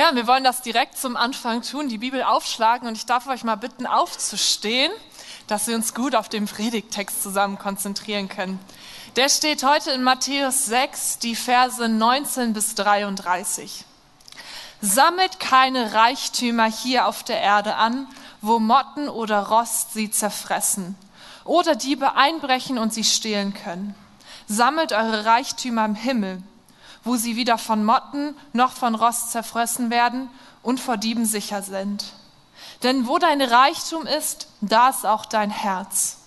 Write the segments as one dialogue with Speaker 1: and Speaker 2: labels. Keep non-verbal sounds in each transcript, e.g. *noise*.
Speaker 1: Ja, wir wollen das direkt zum Anfang tun, die Bibel aufschlagen und ich darf euch mal bitten, aufzustehen, dass wir uns gut auf den Predigttext zusammen konzentrieren können. Der steht heute in Matthäus 6, die Verse 19 bis 33. Sammelt keine Reichtümer hier auf der Erde an, wo Motten oder Rost sie zerfressen oder Diebe einbrechen und sie stehlen können. Sammelt eure Reichtümer im Himmel wo sie weder von Motten noch von Rost zerfressen werden und vor Dieben sicher sind. Denn wo dein Reichtum ist, da ist auch dein Herz.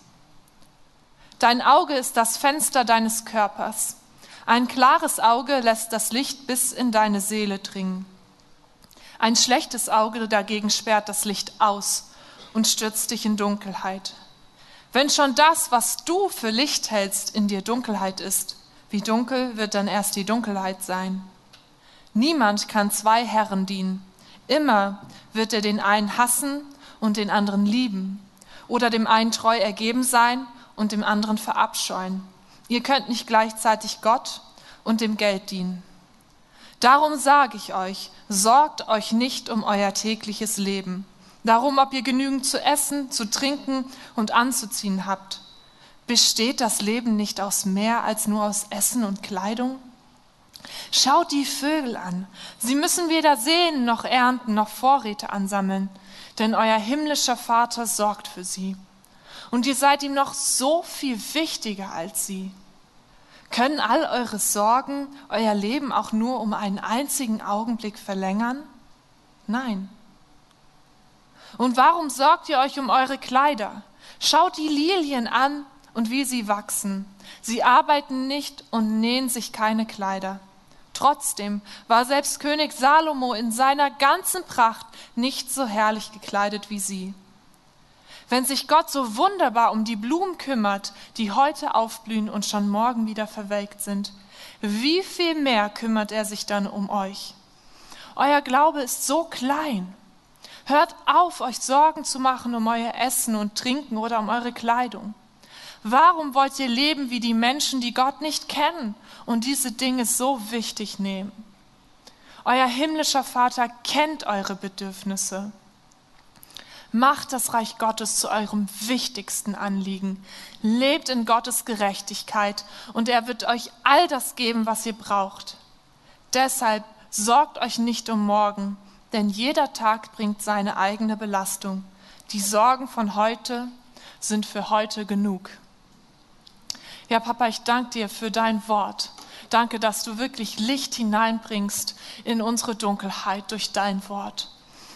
Speaker 1: Dein Auge ist das Fenster deines Körpers. Ein klares Auge lässt das Licht bis in deine Seele dringen. Ein schlechtes Auge dagegen sperrt das Licht aus und stürzt dich in Dunkelheit. Wenn schon das, was du für Licht hältst, in dir Dunkelheit ist, wie dunkel wird dann erst die Dunkelheit sein? Niemand kann zwei Herren dienen. Immer wird er den einen hassen und den anderen lieben oder dem einen treu ergeben sein und dem anderen verabscheuen. Ihr könnt nicht gleichzeitig Gott und dem Geld dienen. Darum sage ich euch, sorgt euch nicht um euer tägliches Leben, darum, ob ihr genügend zu essen, zu trinken und anzuziehen habt. Besteht das Leben nicht aus mehr als nur aus Essen und Kleidung? Schaut die Vögel an. Sie müssen weder sehen noch ernten noch Vorräte ansammeln, denn euer himmlischer Vater sorgt für sie. Und ihr seid ihm noch so viel wichtiger als sie. Können all eure Sorgen euer Leben auch nur um einen einzigen Augenblick verlängern? Nein. Und warum sorgt ihr euch um eure Kleider? Schaut die Lilien an, und wie sie wachsen. Sie arbeiten nicht und nähen sich keine Kleider. Trotzdem war selbst König Salomo in seiner ganzen Pracht nicht so herrlich gekleidet wie sie. Wenn sich Gott so wunderbar um die Blumen kümmert, die heute aufblühen und schon morgen wieder verwelkt sind, wie viel mehr kümmert er sich dann um euch? Euer Glaube ist so klein. Hört auf, euch Sorgen zu machen um euer Essen und Trinken oder um eure Kleidung. Warum wollt ihr leben wie die Menschen, die Gott nicht kennen und diese Dinge so wichtig nehmen? Euer himmlischer Vater kennt eure Bedürfnisse. Macht das Reich Gottes zu eurem wichtigsten Anliegen. Lebt in Gottes Gerechtigkeit und er wird euch all das geben, was ihr braucht. Deshalb sorgt euch nicht um morgen, denn jeder Tag bringt seine eigene Belastung. Die Sorgen von heute sind für heute genug. Ja, Papa, ich danke dir für dein Wort. Danke, dass du wirklich Licht hineinbringst in unsere Dunkelheit durch dein Wort.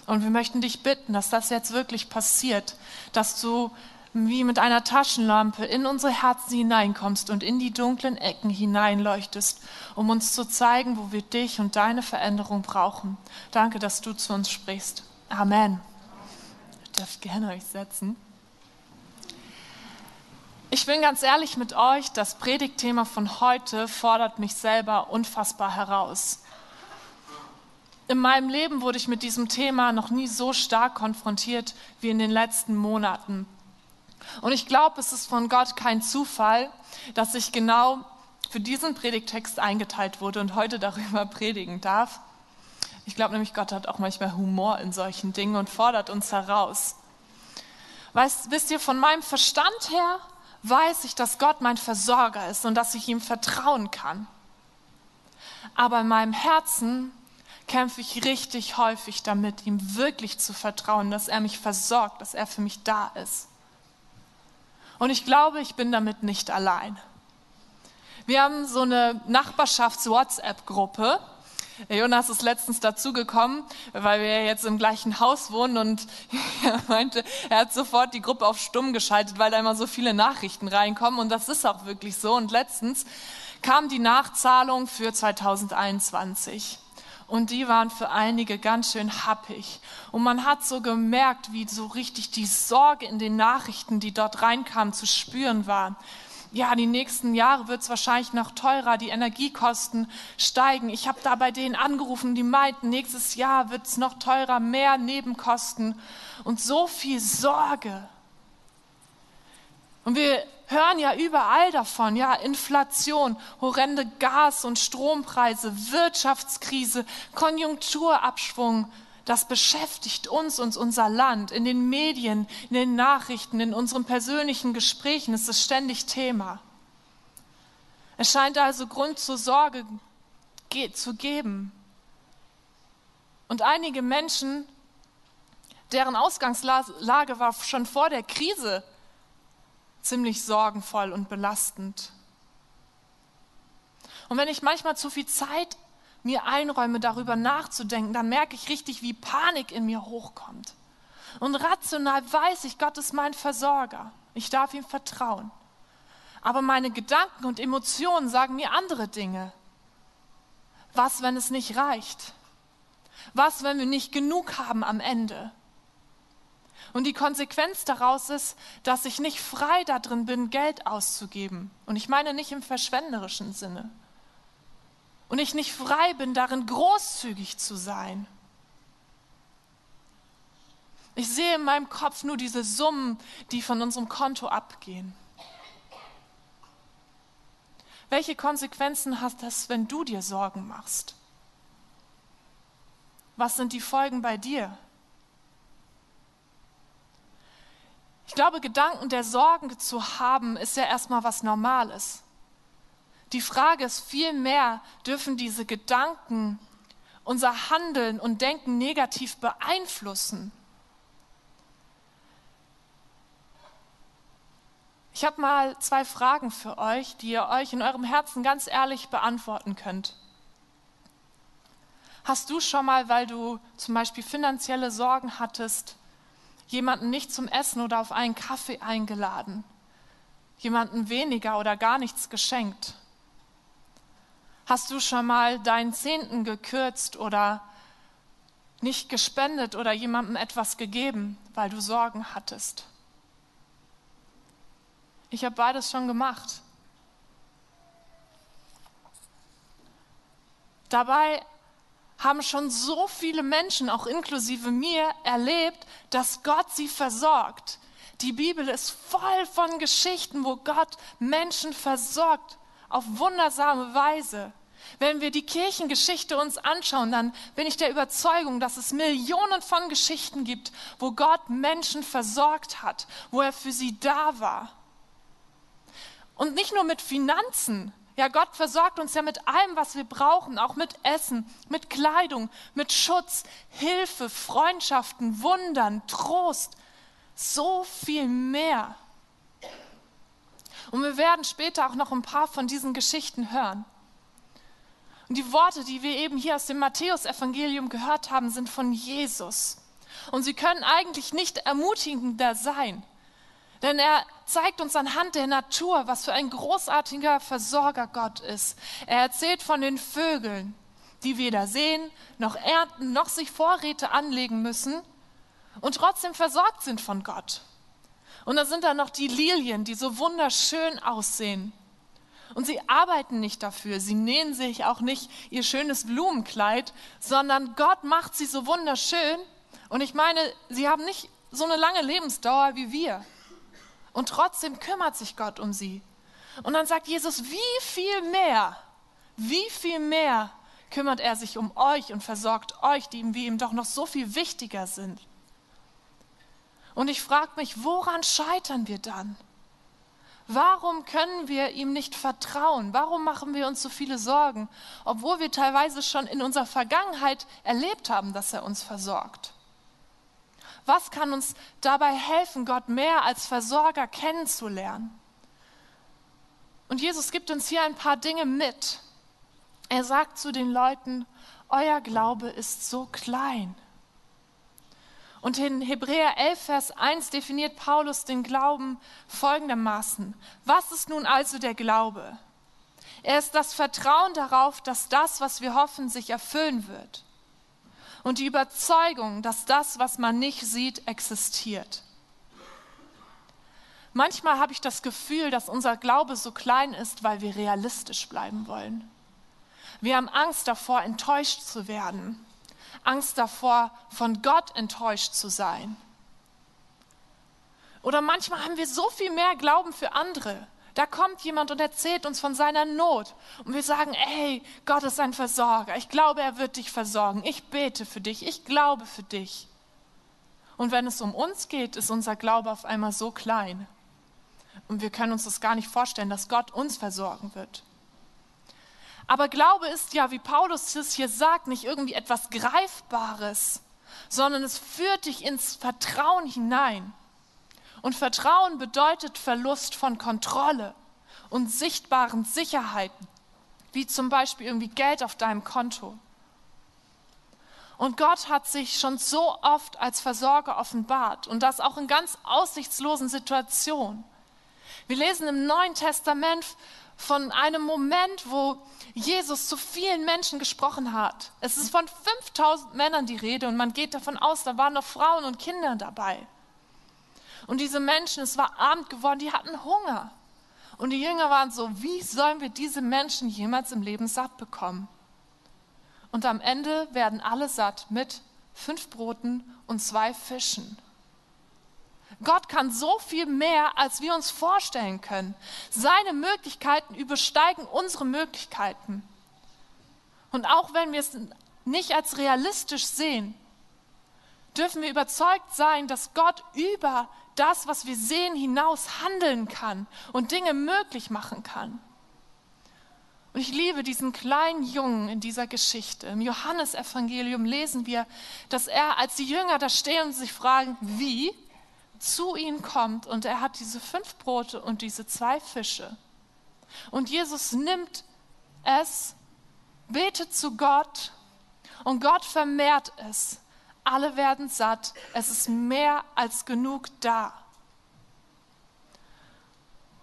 Speaker 1: Und wir möchten dich bitten, dass das jetzt wirklich passiert, dass du wie mit einer Taschenlampe in unsere Herzen hineinkommst und in die dunklen Ecken hineinleuchtest, um uns zu zeigen, wo wir dich und deine Veränderung brauchen. Danke, dass du zu uns sprichst. Amen. Ihr dürft gerne euch setzen. Ich bin ganz ehrlich mit euch, das Predigtthema von heute fordert mich selber unfassbar heraus. In meinem Leben wurde ich mit diesem Thema noch nie so stark konfrontiert wie in den letzten Monaten. Und ich glaube, es ist von Gott kein Zufall, dass ich genau für diesen Predigtext eingeteilt wurde und heute *laughs* darüber predigen darf. Ich glaube nämlich, Gott hat auch manchmal Humor in solchen Dingen und fordert uns heraus. Weißt, wisst ihr, von meinem Verstand her weiß ich, dass Gott mein Versorger ist und dass ich ihm vertrauen kann. Aber in meinem Herzen kämpfe ich richtig häufig damit, ihm wirklich zu vertrauen, dass er mich versorgt, dass er für mich da ist. Und ich glaube, ich bin damit nicht allein. Wir haben so eine Nachbarschafts-WhatsApp-Gruppe Jonas ist letztens dazugekommen, weil wir jetzt im gleichen Haus wohnen und *laughs* er meinte, er hat sofort die Gruppe auf stumm geschaltet, weil da immer so viele Nachrichten reinkommen und das ist auch wirklich so. Und letztens kam die Nachzahlung für 2021. Und die waren für einige ganz schön happig. Und man hat so gemerkt, wie so richtig die Sorge in den Nachrichten, die dort reinkamen, zu spüren war ja, die nächsten Jahre wird es wahrscheinlich noch teurer, die Energiekosten steigen. Ich habe da bei denen angerufen, die meinten, nächstes Jahr wird es noch teurer, mehr Nebenkosten und so viel Sorge. Und wir hören ja überall davon, ja, Inflation, horrende Gas- und Strompreise, Wirtschaftskrise, Konjunkturabschwung. Das beschäftigt uns und unser Land. In den Medien, in den Nachrichten, in unseren persönlichen Gesprächen ist es ständig Thema. Es scheint also Grund zur Sorge zu geben. Und einige Menschen, deren Ausgangslage war schon vor der Krise ziemlich sorgenvoll und belastend. Und wenn ich manchmal zu viel Zeit mir einräume, darüber nachzudenken, dann merke ich richtig, wie Panik in mir hochkommt. Und rational weiß ich, Gott ist mein Versorger. Ich darf ihm vertrauen. Aber meine Gedanken und Emotionen sagen mir andere Dinge. Was, wenn es nicht reicht? Was, wenn wir nicht genug haben am Ende? Und die Konsequenz daraus ist, dass ich nicht frei darin bin, Geld auszugeben. Und ich meine nicht im verschwenderischen Sinne. Und ich nicht frei bin darin, großzügig zu sein. Ich sehe in meinem Kopf nur diese Summen, die von unserem Konto abgehen. Welche Konsequenzen hat das, wenn du dir Sorgen machst? Was sind die Folgen bei dir? Ich glaube, Gedanken der Sorgen zu haben, ist ja erstmal was Normales. Die Frage ist vielmehr, dürfen diese Gedanken unser Handeln und Denken negativ beeinflussen? Ich habe mal zwei Fragen für euch, die ihr euch in eurem Herzen ganz ehrlich beantworten könnt. Hast du schon mal, weil du zum Beispiel finanzielle Sorgen hattest, jemanden nicht zum Essen oder auf einen Kaffee eingeladen, jemanden weniger oder gar nichts geschenkt? Hast du schon mal deinen Zehnten gekürzt oder nicht gespendet oder jemandem etwas gegeben, weil du Sorgen hattest? Ich habe beides schon gemacht. Dabei haben schon so viele Menschen, auch inklusive mir, erlebt, dass Gott sie versorgt. Die Bibel ist voll von Geschichten, wo Gott Menschen versorgt auf wundersame Weise. Wenn wir die Kirchengeschichte uns anschauen, dann bin ich der Überzeugung, dass es Millionen von Geschichten gibt, wo Gott Menschen versorgt hat, wo er für sie da war. Und nicht nur mit Finanzen, ja, Gott versorgt uns ja mit allem, was wir brauchen, auch mit Essen, mit Kleidung, mit Schutz, Hilfe, Freundschaften, Wundern, Trost, so viel mehr. Und wir werden später auch noch ein paar von diesen Geschichten hören. Und die Worte, die wir eben hier aus dem Matthäusevangelium gehört haben, sind von Jesus. Und sie können eigentlich nicht ermutigender sein. Denn er zeigt uns anhand der Natur, was für ein großartiger Versorger Gott ist. Er erzählt von den Vögeln, die weder sehen, noch ernten, noch sich Vorräte anlegen müssen und trotzdem versorgt sind von Gott. Und da sind da noch die Lilien, die so wunderschön aussehen. Und sie arbeiten nicht dafür, sie nähen sich auch nicht ihr schönes Blumenkleid, sondern Gott macht sie so wunderschön. Und ich meine, sie haben nicht so eine lange Lebensdauer wie wir. Und trotzdem kümmert sich Gott um sie. Und dann sagt Jesus, wie viel mehr, wie viel mehr kümmert er sich um euch und versorgt euch, die ihm wie ihm doch noch so viel wichtiger sind. Und ich frage mich, woran scheitern wir dann? Warum können wir ihm nicht vertrauen? Warum machen wir uns so viele Sorgen, obwohl wir teilweise schon in unserer Vergangenheit erlebt haben, dass er uns versorgt? Was kann uns dabei helfen, Gott mehr als Versorger kennenzulernen? Und Jesus gibt uns hier ein paar Dinge mit. Er sagt zu den Leuten, euer Glaube ist so klein. Und in Hebräer 11, Vers 1 definiert Paulus den Glauben folgendermaßen. Was ist nun also der Glaube? Er ist das Vertrauen darauf, dass das, was wir hoffen, sich erfüllen wird und die Überzeugung, dass das, was man nicht sieht, existiert. Manchmal habe ich das Gefühl, dass unser Glaube so klein ist, weil wir realistisch bleiben wollen. Wir haben Angst davor, enttäuscht zu werden, Angst davor, von Gott enttäuscht zu sein. Oder manchmal haben wir so viel mehr Glauben für andere. Da kommt jemand und erzählt uns von seiner Not. Und wir sagen, ey, Gott ist ein Versorger. Ich glaube, er wird dich versorgen. Ich bete für dich. Ich glaube für dich. Und wenn es um uns geht, ist unser Glaube auf einmal so klein. Und wir können uns das gar nicht vorstellen, dass Gott uns versorgen wird. Aber Glaube ist ja, wie Paulus es hier sagt, nicht irgendwie etwas Greifbares, sondern es führt dich ins Vertrauen hinein. Und Vertrauen bedeutet Verlust von Kontrolle und sichtbaren Sicherheiten, wie zum Beispiel irgendwie Geld auf deinem Konto. Und Gott hat sich schon so oft als Versorger offenbart und das auch in ganz aussichtslosen Situationen. Wir lesen im Neuen Testament von einem Moment, wo Jesus zu vielen Menschen gesprochen hat. Es ist von 5000 Männern die Rede und man geht davon aus, da waren noch Frauen und Kinder dabei. Und diese Menschen, es war Abend geworden, die hatten Hunger. Und die Jünger waren so, wie sollen wir diese Menschen jemals im Leben satt bekommen? Und am Ende werden alle satt mit fünf Broten und zwei Fischen. Gott kann so viel mehr, als wir uns vorstellen können. Seine Möglichkeiten übersteigen unsere Möglichkeiten. Und auch wenn wir es nicht als realistisch sehen, dürfen wir überzeugt sein, dass Gott über das, was wir sehen, hinaus handeln kann und Dinge möglich machen kann. Und ich liebe diesen kleinen Jungen in dieser Geschichte. Im Johannesevangelium lesen wir, dass er, als die Jünger da stehen und sich fragen, wie, zu ihnen kommt und er hat diese fünf Brote und diese zwei Fische. Und Jesus nimmt es, betet zu Gott und Gott vermehrt es alle werden satt, es ist mehr als genug da.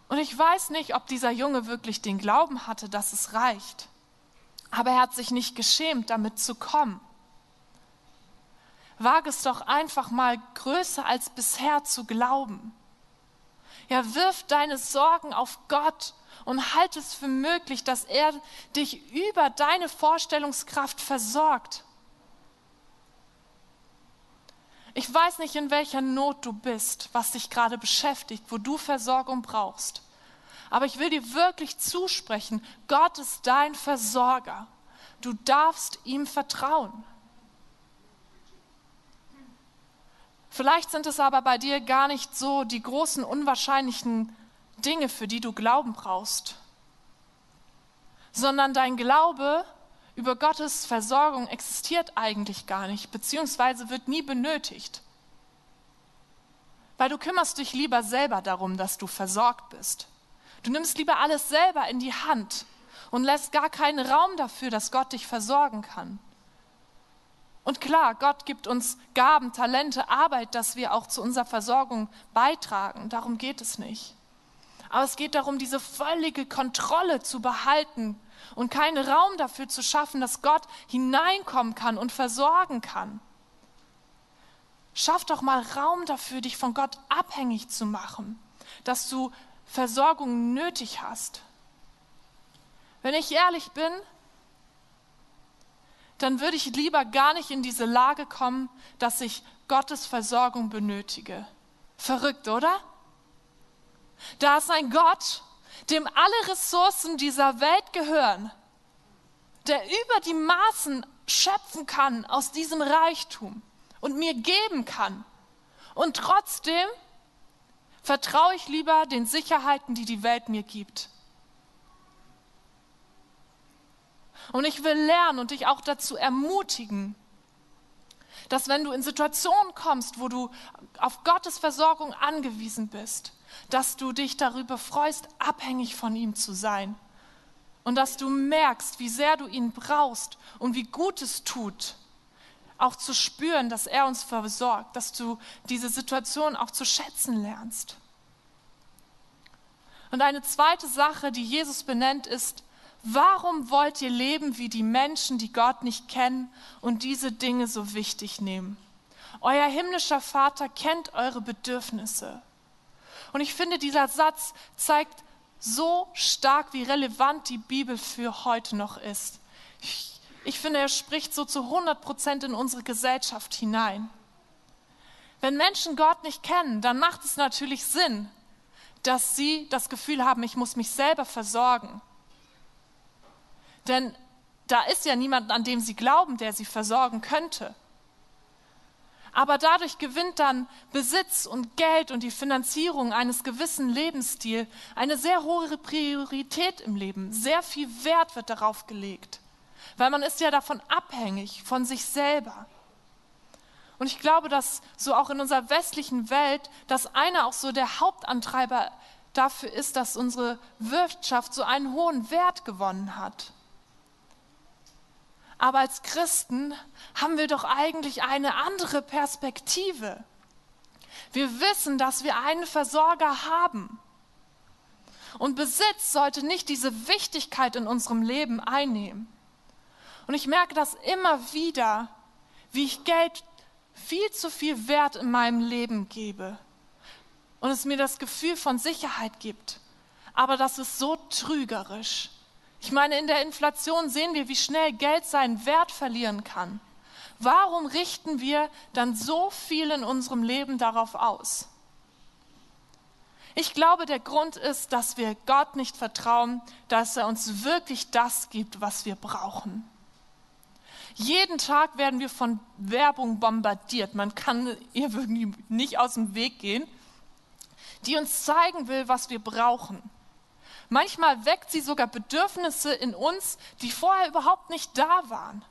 Speaker 1: Und ich weiß nicht, ob dieser Junge wirklich den Glauben hatte, dass es reicht. Aber er hat sich nicht geschämt, damit zu kommen. Wag es doch einfach mal größer als bisher zu glauben. Ja, wirf deine Sorgen auf Gott und halt es für möglich, dass er dich über deine Vorstellungskraft versorgt. Ich weiß nicht, in welcher Not du bist, was dich gerade beschäftigt, wo du Versorgung brauchst. Aber ich will dir wirklich zusprechen, Gott ist dein Versorger. Du darfst ihm vertrauen. Vielleicht sind es aber bei dir gar nicht so die großen, unwahrscheinlichen Dinge, für die du Glauben brauchst, sondern dein Glaube über Gottes Versorgung existiert eigentlich gar nicht, beziehungsweise wird nie benötigt. Weil du kümmerst dich lieber selber darum, dass du versorgt bist. Du nimmst lieber alles selber in die Hand und lässt gar keinen Raum dafür, dass Gott dich versorgen kann. Und klar, Gott gibt uns Gaben, Talente, Arbeit, dass wir auch zu unserer Versorgung beitragen. Darum geht es nicht. Aber es geht darum, diese völlige Kontrolle zu behalten und keinen Raum dafür zu schaffen, dass Gott hineinkommen kann und versorgen kann. Schaff doch mal Raum dafür, dich von Gott abhängig zu machen, dass du Versorgung nötig hast. Wenn ich ehrlich bin, dann würde ich lieber gar nicht in diese Lage kommen, dass ich Gottes Versorgung benötige. Verrückt, oder? Da ist ein Gott, dem alle Ressourcen dieser Welt gehören, der über die Maßen schöpfen kann aus diesem Reichtum und mir geben kann. Und trotzdem vertraue ich lieber den Sicherheiten, die die Welt mir gibt. Und ich will lernen und dich auch dazu ermutigen, dass wenn du in Situationen kommst, wo du auf Gottes Versorgung angewiesen bist, dass du dich darüber freust, abhängig von ihm zu sein. Und dass du merkst, wie sehr du ihn brauchst und wie gut es tut, auch zu spüren, dass er uns versorgt, dass du diese Situation auch zu schätzen lernst. Und eine zweite Sache, die Jesus benennt, ist, warum wollt ihr leben wie die Menschen, die Gott nicht kennen und diese Dinge so wichtig nehmen? Euer himmlischer Vater kennt eure Bedürfnisse. Und ich finde, dieser Satz zeigt so stark, wie relevant die Bibel für heute noch ist. Ich, ich finde, er spricht so zu 100 Prozent in unsere Gesellschaft hinein. Wenn Menschen Gott nicht kennen, dann macht es natürlich Sinn, dass sie das Gefühl haben, ich muss mich selber versorgen. Denn da ist ja niemand, an dem sie glauben, der sie versorgen könnte. Aber dadurch gewinnt dann Besitz und Geld und die Finanzierung eines gewissen Lebensstils eine sehr hohe Priorität im Leben. Sehr viel Wert wird darauf gelegt, weil man ist ja davon abhängig, von sich selber. Und ich glaube, dass so auch in unserer westlichen Welt, dass einer auch so der Hauptantreiber dafür ist, dass unsere Wirtschaft so einen hohen Wert gewonnen hat. Aber als Christen haben wir doch eigentlich eine andere Perspektive. Wir wissen, dass wir einen Versorger haben. Und Besitz sollte nicht diese Wichtigkeit in unserem Leben einnehmen. Und ich merke das immer wieder, wie ich Geld viel zu viel Wert in meinem Leben gebe und es mir das Gefühl von Sicherheit gibt. Aber das ist so trügerisch. Ich meine, in der Inflation sehen wir, wie schnell Geld seinen Wert verlieren kann. Warum richten wir dann so viel in unserem Leben darauf aus? Ich glaube, der Grund ist, dass wir Gott nicht vertrauen, dass er uns wirklich das gibt, was wir brauchen. Jeden Tag werden wir von Werbung bombardiert. Man kann ihr wirklich nicht aus dem Weg gehen, die uns zeigen will, was wir brauchen. Manchmal weckt sie sogar Bedürfnisse in uns, die vorher überhaupt nicht da waren.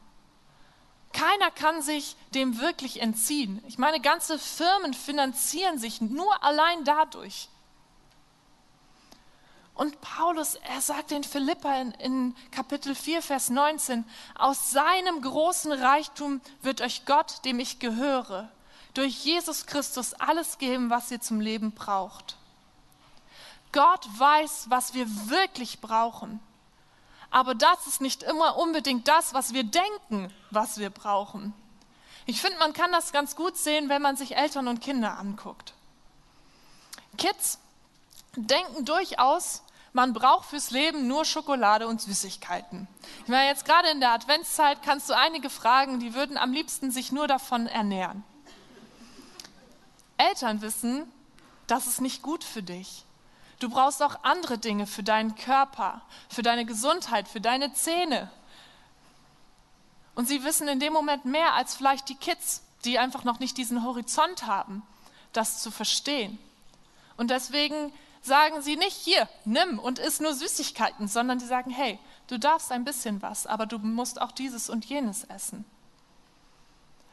Speaker 1: Keiner kann sich dem wirklich entziehen. Ich meine, ganze Firmen finanzieren sich nur allein dadurch. Und Paulus, er sagt in Philippa in, in, Kapitel 4, Vers 19, aus seinem großen Reichtum wird euch Gott, dem ich gehöre, durch Jesus Christus alles geben, was ihr zum Leben braucht. Gott weiß, was wir wirklich brauchen. Aber das ist nicht immer unbedingt das, was wir denken, was wir brauchen. Ich finde, man kann das ganz gut sehen, wenn man sich Eltern und Kinder anguckt. Kids denken durchaus, man braucht fürs Leben nur Schokolade und Süßigkeiten. Ich meine, jetzt gerade in der Adventszeit kannst du einige fragen, die würden am liebsten sich nur davon ernähren. Eltern wissen, das ist nicht gut für dich. Du brauchst auch andere Dinge für deinen Körper, für deine Gesundheit, für deine Zähne. Und sie wissen in dem Moment mehr als vielleicht die Kids, die einfach noch nicht diesen Horizont haben, das zu verstehen. Und deswegen sagen sie nicht hier, nimm und iss nur Süßigkeiten, sondern die sagen, hey, du darfst ein bisschen was, aber du musst auch dieses und jenes essen.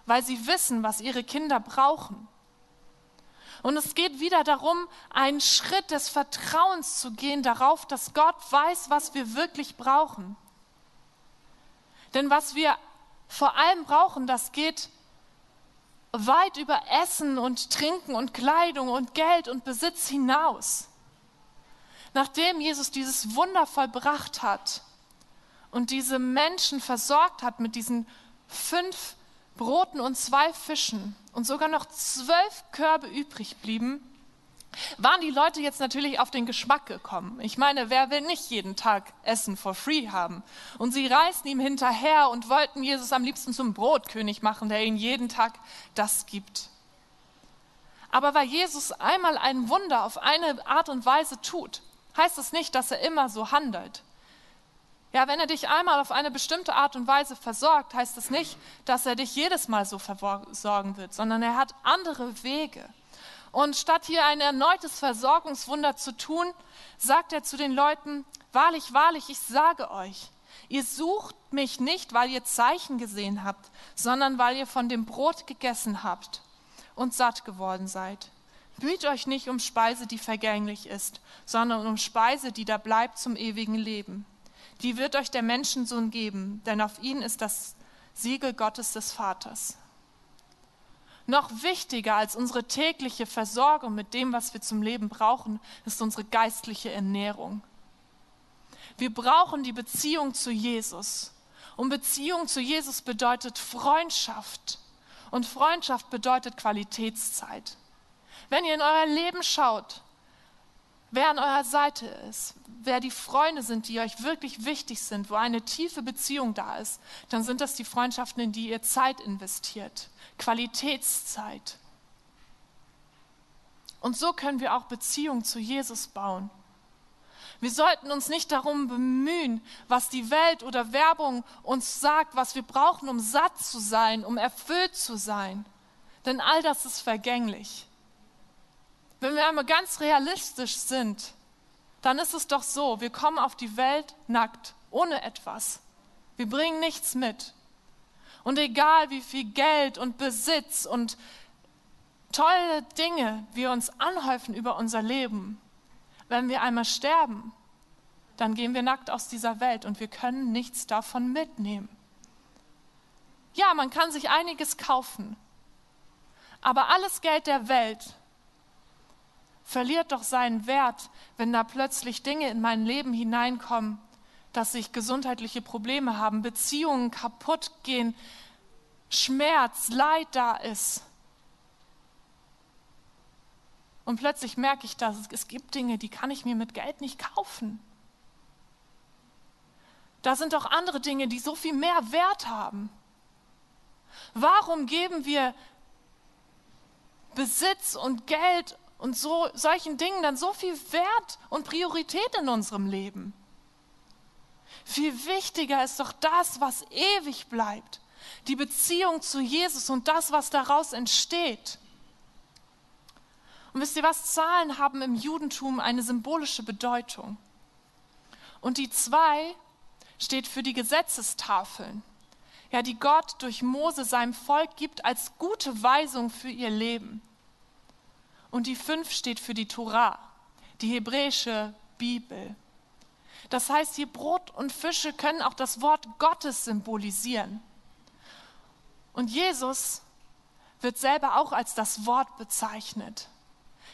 Speaker 1: Weil sie wissen, was ihre Kinder brauchen. Und es geht wieder darum, einen Schritt des Vertrauens zu gehen darauf, dass Gott weiß, was wir wirklich brauchen. Denn was wir vor allem brauchen, das geht weit über Essen und Trinken und Kleidung und Geld und Besitz hinaus. Nachdem Jesus dieses Wunder vollbracht hat und diese Menschen versorgt hat mit diesen fünf Broten und zwei Fischen und sogar noch zwölf Körbe übrig blieben, waren die Leute jetzt natürlich auf den Geschmack gekommen. Ich meine, wer will nicht jeden Tag Essen for free haben? Und sie reisten ihm hinterher und wollten Jesus am liebsten zum Brotkönig machen, der ihnen jeden Tag das gibt. Aber weil Jesus einmal ein Wunder auf eine Art und Weise tut, heißt das nicht, dass er immer so handelt. Ja, wenn er dich einmal auf eine bestimmte Art und Weise versorgt, heißt das nicht, dass er dich jedes Mal so versorgen wird, sondern er hat andere Wege. Und statt hier ein erneutes Versorgungswunder zu tun, sagt er zu den Leuten, wahrlich, wahrlich, ich sage euch, ihr sucht mich nicht, weil ihr Zeichen gesehen habt, sondern weil ihr von dem Brot gegessen habt und satt geworden seid. Müht euch nicht um Speise, die vergänglich ist, sondern um Speise, die da bleibt zum ewigen Leben die wird euch der Menschensohn geben, denn auf ihn ist das Siegel Gottes des Vaters. Noch wichtiger als unsere tägliche Versorgung mit dem, was wir zum Leben brauchen, ist unsere geistliche Ernährung. Wir brauchen die Beziehung zu Jesus. Und Beziehung zu Jesus bedeutet Freundschaft. Und Freundschaft bedeutet Qualitätszeit. Wenn ihr in euer Leben schaut, wer an eurer Seite ist, wer die Freunde sind, die euch wirklich wichtig sind, wo eine tiefe Beziehung da ist, dann sind das die Freundschaften, in die ihr Zeit investiert, Qualitätszeit. Und so können wir auch Beziehung zu Jesus bauen. Wir sollten uns nicht darum bemühen, was die Welt oder Werbung uns sagt, was wir brauchen, um satt zu sein, um erfüllt zu sein. Denn all das ist vergänglich. Wenn wir einmal ganz realistisch sind, dann ist es doch so, wir kommen auf die Welt nackt, ohne etwas. Wir bringen nichts mit. Und egal wie viel Geld und Besitz und tolle Dinge wir uns anhäufen über unser Leben, wenn wir einmal sterben, dann gehen wir nackt aus dieser Welt und wir können nichts davon mitnehmen. Ja, man kann sich einiges kaufen, aber alles Geld der Welt verliert doch seinen Wert, wenn da plötzlich Dinge in mein Leben hineinkommen, dass ich gesundheitliche Probleme habe, Beziehungen kaputt gehen, Schmerz, Leid da ist. Und plötzlich merke ich, dass es gibt Dinge, die kann ich mir mit Geld nicht kaufen. Da sind doch andere Dinge, die so viel mehr Wert haben. Warum geben wir Besitz und Geld und so, solchen Dingen dann so viel Wert und Priorität in unserem Leben? Viel wichtiger ist doch das, was ewig bleibt. Die Beziehung zu Jesus und das, was daraus entsteht. Und wisst ihr was? Zahlen haben im Judentum eine symbolische Bedeutung. Und die zwei steht für die Gesetzestafeln, ja, die Gott durch Mose seinem Volk gibt als gute Weisung für ihr Leben. Und die fünf steht für die Torah, die hebräische Bibel. Das heißt, hier Brot und Fische können auch das Wort Gottes symbolisieren. Und Jesus wird selber auch als das Wort bezeichnet.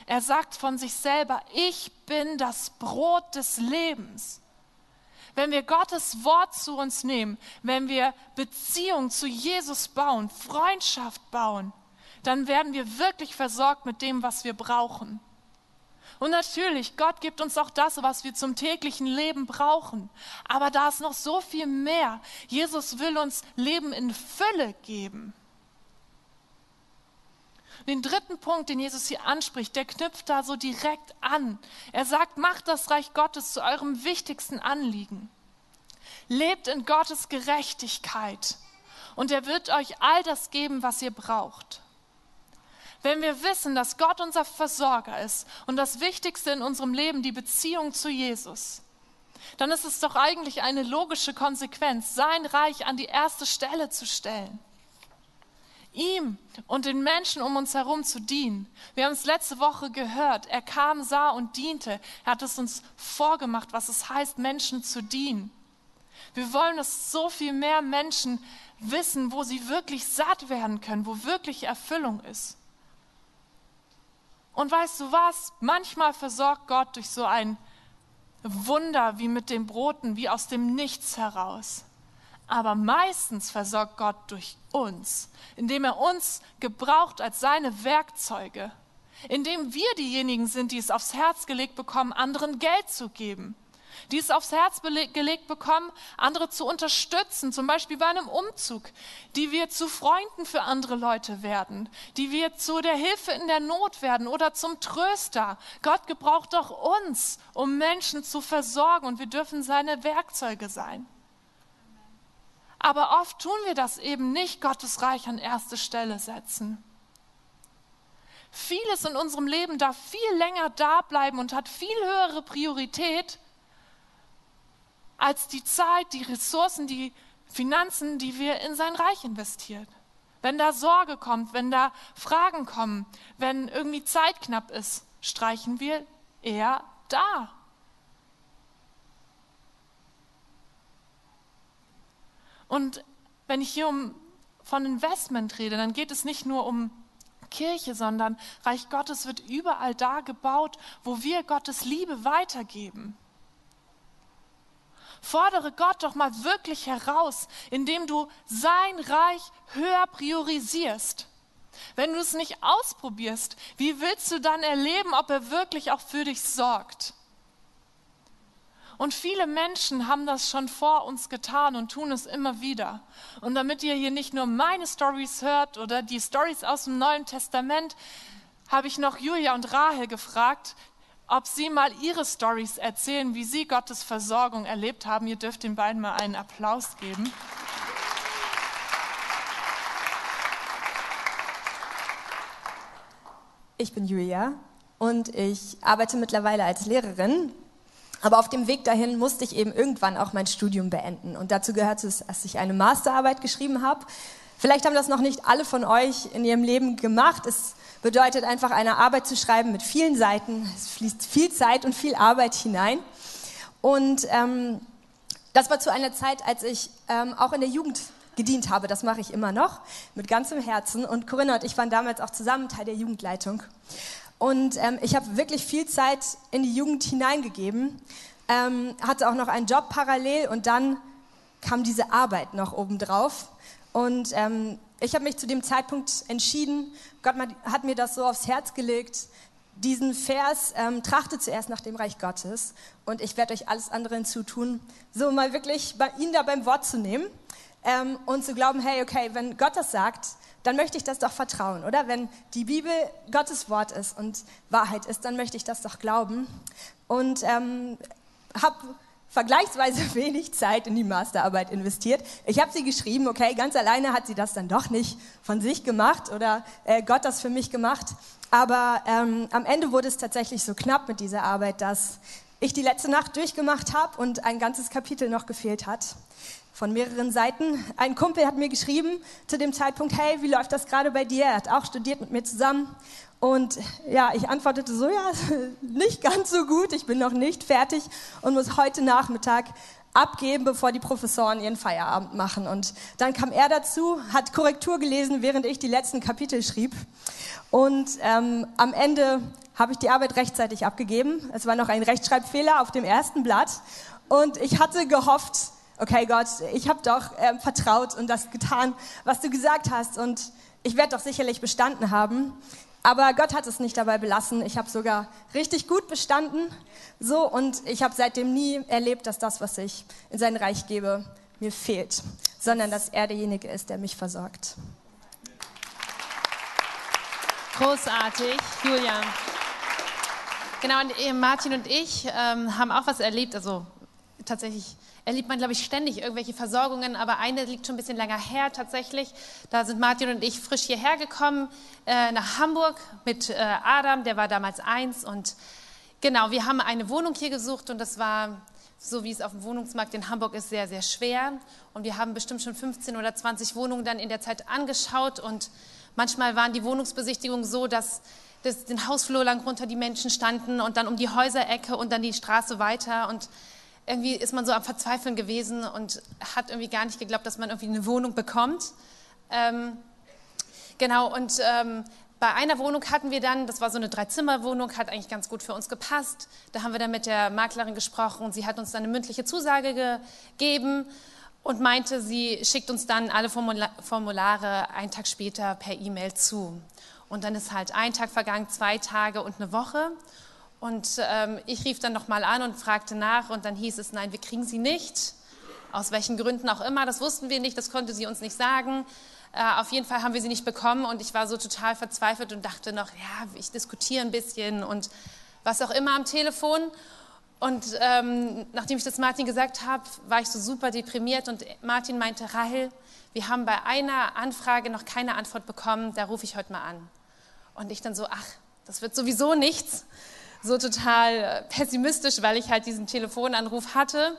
Speaker 1: Er sagt von sich selber, ich bin das Brot des Lebens. Wenn wir Gottes Wort zu uns nehmen, wenn wir Beziehung zu Jesus bauen, Freundschaft bauen, dann werden wir wirklich versorgt mit dem, was wir brauchen. Und natürlich, Gott gibt uns auch das, was wir zum täglichen Leben brauchen. Aber da ist noch so viel mehr. Jesus will uns Leben in Fülle geben. Den dritten Punkt, den Jesus hier anspricht, der knüpft da so direkt an. Er sagt, macht das Reich Gottes zu eurem wichtigsten Anliegen. Lebt in Gottes Gerechtigkeit und er wird euch all das geben, was ihr braucht. Wenn wir wissen, dass Gott unser Versorger ist und das Wichtigste in unserem Leben die Beziehung zu Jesus, dann ist es doch eigentlich eine logische Konsequenz, sein Reich an die erste Stelle zu stellen ihm und den Menschen um uns herum zu dienen. Wir haben es letzte Woche gehört. Er kam, sah und diente. Er hat es uns vorgemacht, was es heißt, Menschen zu dienen. Wir wollen, dass so viel mehr Menschen wissen, wo sie wirklich satt werden können, wo wirklich Erfüllung ist. Und weißt du was? Manchmal versorgt Gott durch so ein Wunder wie mit den Broten, wie aus dem Nichts heraus. Aber meistens versorgt Gott durch uns, indem er uns gebraucht als seine Werkzeuge, indem wir diejenigen sind, die es aufs Herz gelegt bekommen, anderen Geld zu geben, die es aufs Herz gelegt bekommen, andere zu unterstützen, zum Beispiel bei einem Umzug, die wir zu Freunden für andere Leute werden, die wir zu der Hilfe in der Not werden oder zum Tröster. Gott gebraucht doch uns, um Menschen zu versorgen und wir dürfen seine Werkzeuge sein. Aber oft tun wir das eben nicht, Gottes Reich an erste Stelle setzen. Vieles in unserem Leben darf viel länger da bleiben und hat viel höhere Priorität als die Zeit, die Ressourcen, die Finanzen, die wir in sein Reich investieren. Wenn da Sorge kommt, wenn da Fragen kommen, wenn irgendwie Zeit knapp ist, streichen wir eher da. Und wenn ich hier um, von Investment rede, dann geht es nicht nur um Kirche, sondern Reich Gottes wird überall da gebaut, wo wir Gottes Liebe weitergeben. Fordere Gott doch mal wirklich heraus, indem du sein Reich höher priorisierst. Wenn du es nicht ausprobierst, wie willst du dann erleben, ob er wirklich auch für dich sorgt? Und viele Menschen haben das schon vor uns getan und tun es immer wieder. Und damit ihr hier nicht nur meine Stories hört oder die Stories aus dem Neuen Testament, habe ich noch Julia und Rahel gefragt, ob sie mal ihre Stories erzählen, wie sie Gottes Versorgung erlebt haben. Ihr dürft den beiden mal einen Applaus geben.
Speaker 2: Ich bin Julia und ich arbeite mittlerweile als Lehrerin. Aber auf dem Weg dahin musste ich eben irgendwann auch mein Studium beenden. Und dazu gehört es, dass ich eine Masterarbeit geschrieben habe. Vielleicht haben das noch nicht alle von euch in ihrem Leben gemacht. Es bedeutet einfach eine Arbeit zu schreiben mit vielen Seiten. Es fließt viel Zeit und viel Arbeit hinein. Und ähm, das war zu einer Zeit, als ich ähm, auch in der Jugend gedient habe. Das mache ich immer noch mit ganzem Herzen. Und Corinna und ich waren damals auch zusammen Teil der Jugendleitung. Und ähm, ich habe wirklich viel Zeit in die Jugend hineingegeben, ähm, hatte auch noch einen Job parallel und dann kam diese Arbeit noch obendrauf. Und ähm, ich habe mich zu dem Zeitpunkt entschieden, Gott hat mir das so aufs Herz gelegt, diesen Vers, ähm, trachtet zuerst nach dem Reich Gottes und ich werde euch alles andere hinzutun, so mal wirklich bei, ihn da beim Wort zu nehmen ähm, und zu glauben, hey, okay, wenn Gott das sagt, dann möchte ich das doch vertrauen, oder? Wenn die Bibel Gottes Wort ist und Wahrheit ist, dann möchte ich das doch glauben. Und ähm, habe vergleichsweise *laughs* wenig Zeit in die Masterarbeit investiert. Ich habe sie geschrieben, okay, ganz alleine hat sie das dann doch nicht von sich gemacht oder äh, Gott das für mich gemacht. Aber ähm, am Ende wurde es tatsächlich so knapp mit dieser Arbeit, dass ich die letzte Nacht durchgemacht habe und ein ganzes Kapitel noch gefehlt hat von mehreren Seiten. Ein Kumpel hat mir geschrieben zu dem Zeitpunkt, hey, wie läuft das gerade bei dir? Er hat auch studiert mit mir zusammen. Und ja, ich antwortete so, ja, *laughs* nicht ganz so gut, ich bin noch nicht fertig und muss heute Nachmittag abgeben, bevor die Professoren ihren Feierabend machen. Und dann kam er dazu, hat Korrektur gelesen, während ich die letzten Kapitel schrieb. Und ähm, am Ende habe ich die Arbeit rechtzeitig abgegeben. Es war noch ein Rechtschreibfehler auf dem ersten Blatt. Und ich hatte gehofft, okay Gott, ich habe doch äh, vertraut und das getan, was du gesagt hast und ich werde doch sicherlich bestanden haben. Aber Gott hat es nicht dabei belassen. Ich habe sogar richtig gut bestanden. So und ich habe seitdem nie erlebt, dass das, was ich in sein Reich gebe, mir fehlt, sondern dass er derjenige ist, der mich versorgt.
Speaker 3: Großartig, Julia. Genau, und äh, Martin und ich ähm, haben auch was erlebt. Also tatsächlich erlebt man, glaube ich, ständig irgendwelche Versorgungen, aber eine liegt schon ein bisschen länger her tatsächlich. Da sind Martin und ich frisch hierher gekommen äh, nach Hamburg mit äh, Adam, der war damals eins und genau, wir haben eine Wohnung hier gesucht und das war so wie es auf dem Wohnungsmarkt in Hamburg ist, sehr, sehr schwer. Und wir haben bestimmt schon 15 oder 20 Wohnungen dann in der Zeit angeschaut. Und manchmal waren die Wohnungsbesichtigungen so, dass, den Hausflur lang runter die Menschen standen und dann um die Häuserecke und dann die Straße weiter. Und irgendwie ist man so am Verzweifeln gewesen und hat irgendwie gar nicht geglaubt, dass man irgendwie eine Wohnung bekommt. Ähm, genau, und ähm, bei einer Wohnung hatten wir dann, das war so eine Dreizimmerwohnung, hat eigentlich ganz gut für uns gepasst. Da haben wir dann mit der Maklerin gesprochen und sie hat uns dann eine mündliche Zusage gegeben und meinte, sie schickt uns dann alle Formulare einen Tag später per E-Mail zu. Und dann ist halt ein Tag vergangen, zwei Tage und eine Woche. Und ähm, ich rief dann nochmal an und fragte nach und dann hieß es, nein, wir kriegen sie nicht. Aus welchen Gründen auch immer, das wussten wir nicht, das konnte sie uns nicht sagen. Äh, auf jeden Fall haben wir sie nicht bekommen und ich war so total verzweifelt und dachte noch, ja, ich diskutiere ein bisschen und was auch immer am Telefon. Und ähm, nachdem ich das Martin gesagt habe, war ich so super deprimiert und Martin meinte, Rahel, wir haben bei einer Anfrage noch keine Antwort bekommen, da rufe ich heute mal an. Und ich dann so, ach, das wird sowieso nichts so total äh, pessimistisch, weil ich halt diesen Telefonanruf hatte.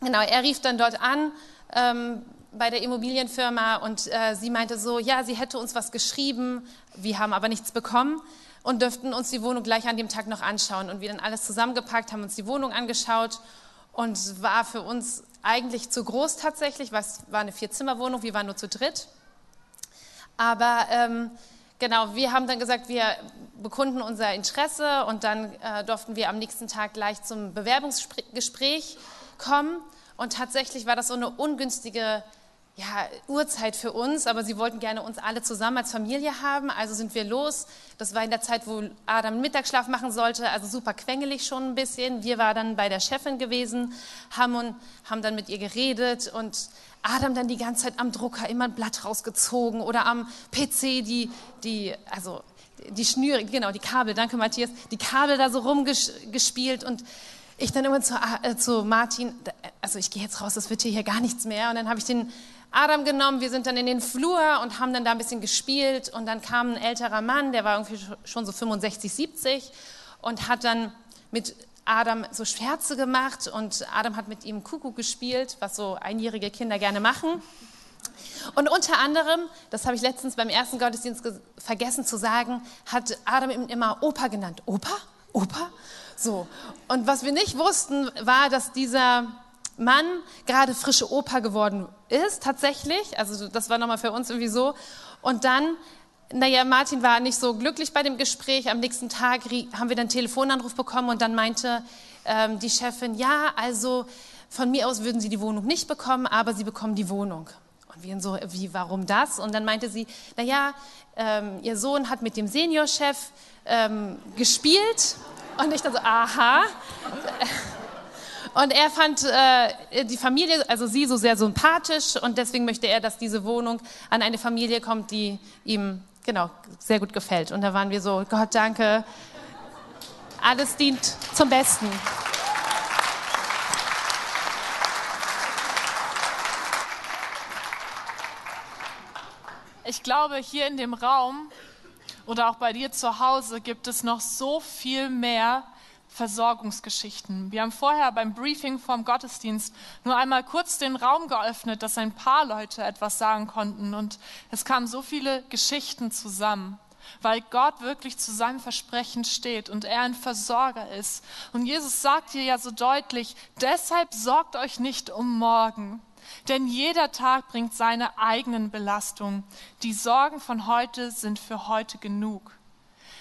Speaker 3: Genau, er rief dann dort an ähm, bei der Immobilienfirma und äh, sie meinte so, ja, sie hätte uns was geschrieben, wir haben aber nichts bekommen und dürften uns die Wohnung gleich an dem Tag noch anschauen. Und wir dann alles zusammengepackt, haben uns die Wohnung angeschaut und war für uns eigentlich zu groß tatsächlich, weil es war eine Vierzimmerwohnung, wir waren nur zu dritt. Aber ähm, Genau, wir haben dann gesagt, wir bekunden unser Interesse und dann äh, durften wir am nächsten Tag gleich zum Bewerbungsgespräch kommen. Und tatsächlich war das so eine ungünstige ja, Uhrzeit für uns, aber sie wollten gerne uns alle zusammen als Familie haben. Also sind wir los. Das war in der Zeit, wo Adam Mittagsschlaf machen sollte, also super quengelig schon ein bisschen. Wir waren dann bei der Chefin gewesen, haben, haben dann mit ihr geredet und Adam dann die ganze Zeit am Drucker immer ein Blatt rausgezogen oder am PC die, die also die Schnüre, genau, die Kabel, danke Matthias, die Kabel da so rumgespielt und ich dann immer zu, äh, zu Martin, also ich gehe jetzt raus, das wird hier gar nichts mehr. Und dann habe ich den Adam genommen, wir sind dann in den Flur und haben dann da ein bisschen gespielt und dann kam ein älterer Mann, der war irgendwie schon so 65, 70 und hat dann mit Adam so Scherze gemacht und Adam hat mit ihm Kuckuck gespielt, was so einjährige Kinder gerne machen. Und unter anderem, das habe ich letztens beim ersten Gottesdienst vergessen zu sagen, hat Adam ihn immer Opa genannt. Opa? Opa? So. Und was wir nicht wussten, war, dass dieser Mann gerade frische Opa geworden ist, tatsächlich. Also das war nochmal für uns irgendwie so. Und dann, naja, Martin war nicht so glücklich bei dem Gespräch. Am nächsten Tag haben wir dann einen Telefonanruf bekommen und dann meinte ähm, die Chefin, ja, also von mir aus würden Sie die Wohnung nicht bekommen, aber Sie bekommen die Wohnung. Und wir so, wie, warum das? Und dann meinte sie, naja, ähm, Ihr Sohn hat mit dem Seniorchef ähm, gespielt. Und ich dann so, aha. Und er fand äh, die Familie, also sie, so sehr sympathisch und deswegen möchte er, dass diese Wohnung an eine Familie kommt, die ihm genau sehr gut gefällt. Und da waren wir so, Gott danke, alles dient zum Besten.
Speaker 1: Ich glaube, hier in dem Raum oder auch bei dir zu Hause gibt es noch so viel mehr, Versorgungsgeschichten. Wir haben vorher beim Briefing vom Gottesdienst nur einmal kurz den Raum geöffnet, dass ein paar Leute etwas sagen konnten. Und es kamen so viele Geschichten zusammen, weil Gott wirklich zu seinem Versprechen steht und er ein Versorger ist. Und Jesus sagt hier ja so deutlich, deshalb sorgt euch nicht um morgen. Denn jeder Tag bringt seine eigenen Belastungen. Die Sorgen von heute sind für heute genug.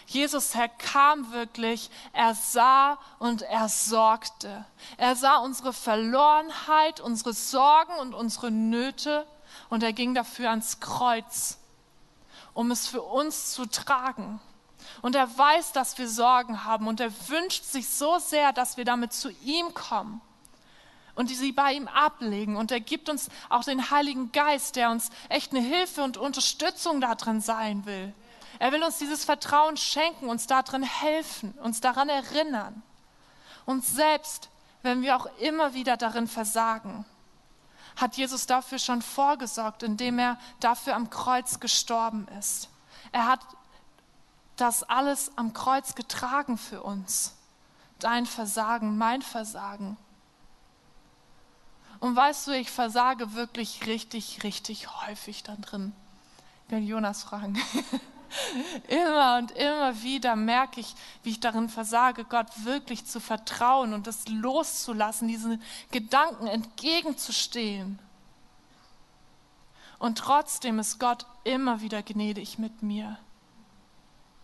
Speaker 1: Jesus, Herr, kam wirklich, er sah und er sorgte. Er sah unsere Verlorenheit, unsere Sorgen und unsere Nöte und er ging dafür ans Kreuz, um es für uns zu tragen. Und er weiß, dass wir Sorgen haben und er wünscht sich so sehr, dass wir damit zu ihm kommen und sie bei ihm ablegen. Und er gibt uns auch den Heiligen Geist, der uns echt eine Hilfe und Unterstützung darin sein will. Er will uns dieses Vertrauen schenken, uns darin helfen, uns daran erinnern. Und selbst wenn wir auch immer wieder darin versagen, hat Jesus dafür schon vorgesorgt, indem er dafür am Kreuz gestorben ist. Er hat das alles am Kreuz getragen für uns. Dein Versagen, mein Versagen. Und weißt du, ich versage wirklich richtig, richtig häufig da drin. Ich will Jonas fragen. *laughs* Immer und immer wieder merke ich, wie ich darin versage, Gott wirklich zu vertrauen und das loszulassen, diesen Gedanken entgegenzustehen. Und trotzdem ist Gott immer wieder gnädig mit mir.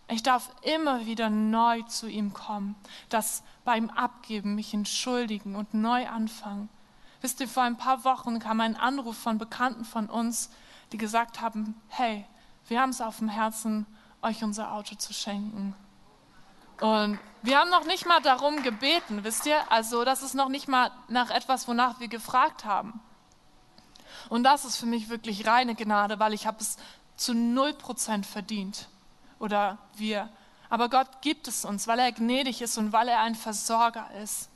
Speaker 1: Ich darf immer wieder neu zu ihm kommen, das beim Abgeben mich entschuldigen und neu anfangen. Wisst ihr, vor ein paar Wochen kam ein Anruf von Bekannten von uns, die gesagt haben, hey, wir haben es auf dem Herzen, euch unser Auto zu schenken. Und wir haben noch nicht mal darum gebeten, wisst ihr? Also das ist noch nicht mal nach etwas, wonach wir gefragt haben. Und das ist für mich wirklich reine Gnade, weil ich habe es zu null Prozent verdient. Oder wir. Aber Gott gibt es uns, weil er gnädig ist und weil er ein Versorger ist.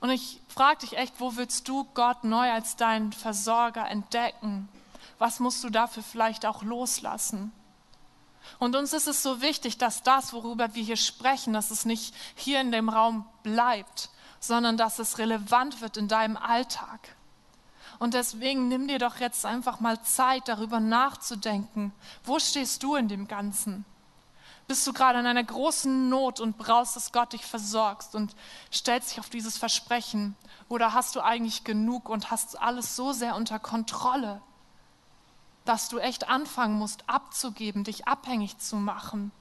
Speaker 1: Und ich frage dich echt, wo willst du Gott neu als deinen Versorger entdecken? Was musst du dafür vielleicht auch loslassen? Und uns ist es so wichtig, dass das, worüber wir hier sprechen, dass es nicht hier in dem Raum bleibt, sondern dass es relevant wird in deinem Alltag. Und deswegen nimm dir doch jetzt einfach mal Zeit, darüber nachzudenken. Wo stehst du in dem Ganzen? Bist du gerade in einer großen Not und brauchst, dass Gott dich versorgst und stellst dich auf dieses Versprechen? Oder hast du eigentlich genug und hast alles so sehr unter Kontrolle? Dass du echt anfangen musst, abzugeben, dich abhängig zu machen,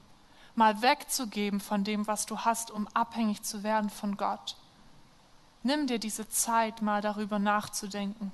Speaker 1: mal wegzugeben von dem, was du hast, um abhängig zu werden von Gott. Nimm dir diese Zeit, mal darüber nachzudenken.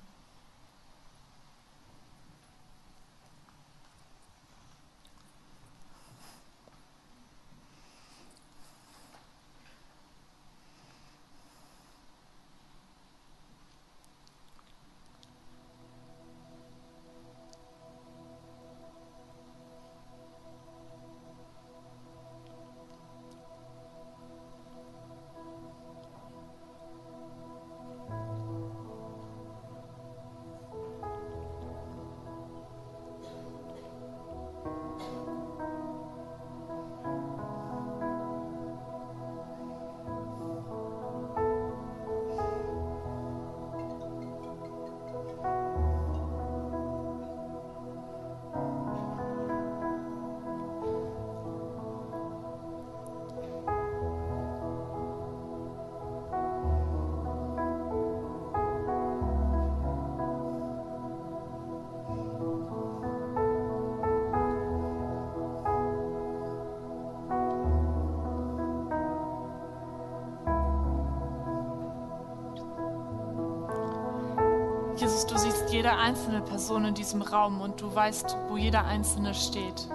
Speaker 1: Jede einzelne Person in diesem Raum und du weißt, wo jeder Einzelne steht.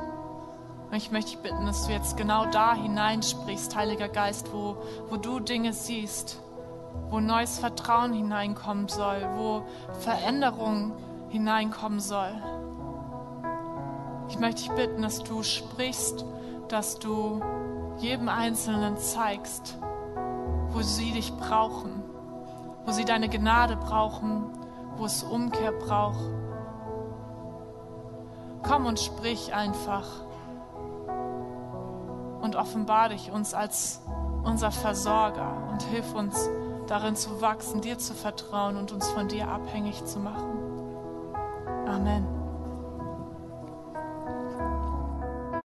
Speaker 1: Und ich möchte dich bitten, dass du jetzt genau da hineinsprichst, Heiliger Geist, wo, wo du Dinge siehst, wo neues Vertrauen hineinkommen soll, wo Veränderung hineinkommen soll. Ich möchte dich bitten, dass du sprichst, dass du jedem Einzelnen zeigst, wo sie dich brauchen, wo sie deine Gnade brauchen, wo es Umkehr braucht. Komm und sprich einfach und offenbar dich uns als unser Versorger und hilf uns darin zu wachsen, dir zu vertrauen und uns von dir abhängig zu machen. Amen.